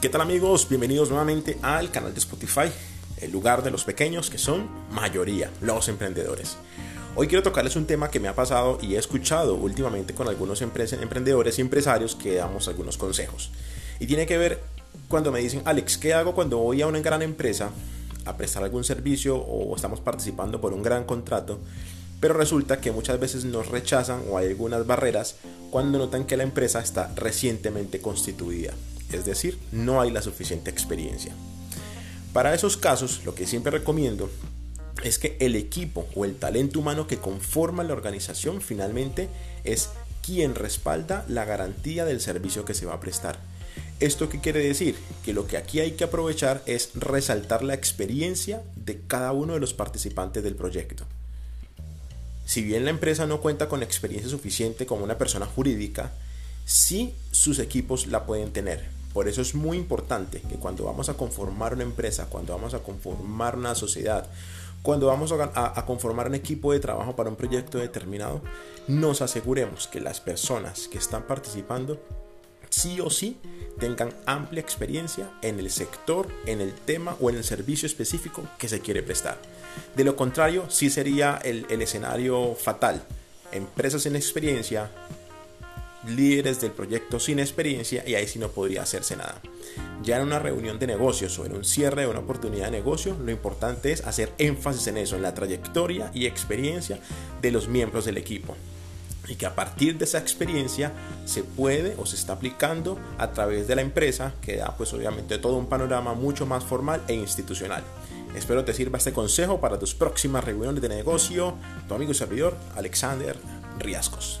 ¿Qué tal amigos? Bienvenidos nuevamente al canal de Spotify, el lugar de los pequeños que son mayoría, los emprendedores. Hoy quiero tocarles un tema que me ha pasado y he escuchado últimamente con algunos emprendedores y empresarios que damos algunos consejos. Y tiene que ver cuando me dicen, Alex, ¿qué hago cuando voy a una gran empresa a prestar algún servicio o estamos participando por un gran contrato? Pero resulta que muchas veces nos rechazan o hay algunas barreras cuando notan que la empresa está recientemente constituida es decir, no hay la suficiente experiencia. Para esos casos, lo que siempre recomiendo es que el equipo o el talento humano que conforma la organización finalmente es quien respalda la garantía del servicio que se va a prestar. ¿Esto qué quiere decir? Que lo que aquí hay que aprovechar es resaltar la experiencia de cada uno de los participantes del proyecto. Si bien la empresa no cuenta con experiencia suficiente como una persona jurídica, sí sus equipos la pueden tener. Por eso es muy importante que cuando vamos a conformar una empresa, cuando vamos a conformar una sociedad, cuando vamos a, conformar un equipo de trabajo para un proyecto determinado, nos aseguremos que las personas que están participando sí o sí tengan amplia experiencia en el sector, en el tema o en el servicio específico que se quiere prestar. De lo contrario, sí sería el, el escenario fatal. Empresas sin experiencia, líderes del proyecto sin experiencia y ahí sí no podría hacerse nada. Ya en una reunión de negocios o en un cierre de una oportunidad de negocio, lo importante es hacer énfasis en eso, en la trayectoria y experiencia de los miembros del equipo. Y que a partir de esa experiencia se puede o se está aplicando a través de la empresa, que da pues obviamente todo un panorama mucho más formal e institucional. Espero te sirva este consejo para tus próximas reuniones de negocio. Tu amigo y servidor, Alexander Riascos.